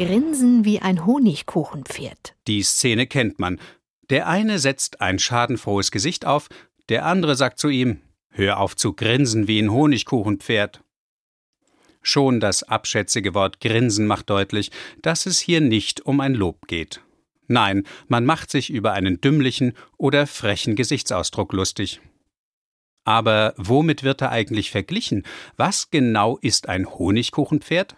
Grinsen wie ein Honigkuchenpferd. Die Szene kennt man. Der eine setzt ein schadenfrohes Gesicht auf, der andere sagt zu ihm: Hör auf zu grinsen wie ein Honigkuchenpferd. Schon das abschätzige Wort Grinsen macht deutlich, dass es hier nicht um ein Lob geht. Nein, man macht sich über einen dümmlichen oder frechen Gesichtsausdruck lustig. Aber womit wird er eigentlich verglichen? Was genau ist ein Honigkuchenpferd?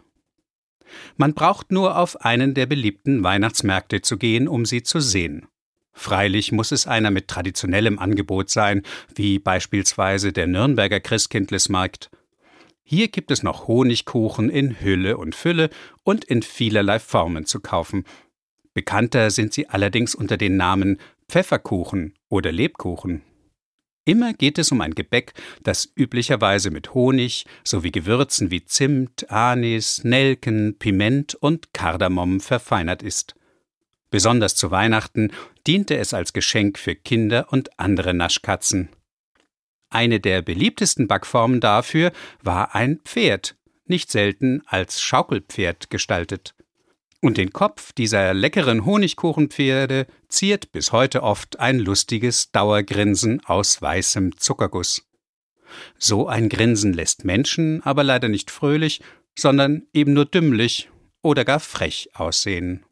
Man braucht nur auf einen der beliebten Weihnachtsmärkte zu gehen, um sie zu sehen. Freilich muss es einer mit traditionellem Angebot sein, wie beispielsweise der Nürnberger Christkindlesmarkt. Hier gibt es noch Honigkuchen in Hülle und Fülle und in vielerlei Formen zu kaufen. Bekannter sind sie allerdings unter den Namen Pfefferkuchen oder Lebkuchen. Immer geht es um ein Gebäck, das üblicherweise mit Honig sowie Gewürzen wie Zimt, Anis, Nelken, Piment und Kardamom verfeinert ist. Besonders zu Weihnachten diente es als Geschenk für Kinder und andere Naschkatzen. Eine der beliebtesten Backformen dafür war ein Pferd, nicht selten als Schaukelpferd gestaltet. Und den Kopf dieser leckeren Honigkuchenpferde ziert bis heute oft ein lustiges Dauergrinsen aus weißem Zuckerguss. So ein Grinsen lässt Menschen aber leider nicht fröhlich, sondern eben nur dümmlich oder gar frech aussehen.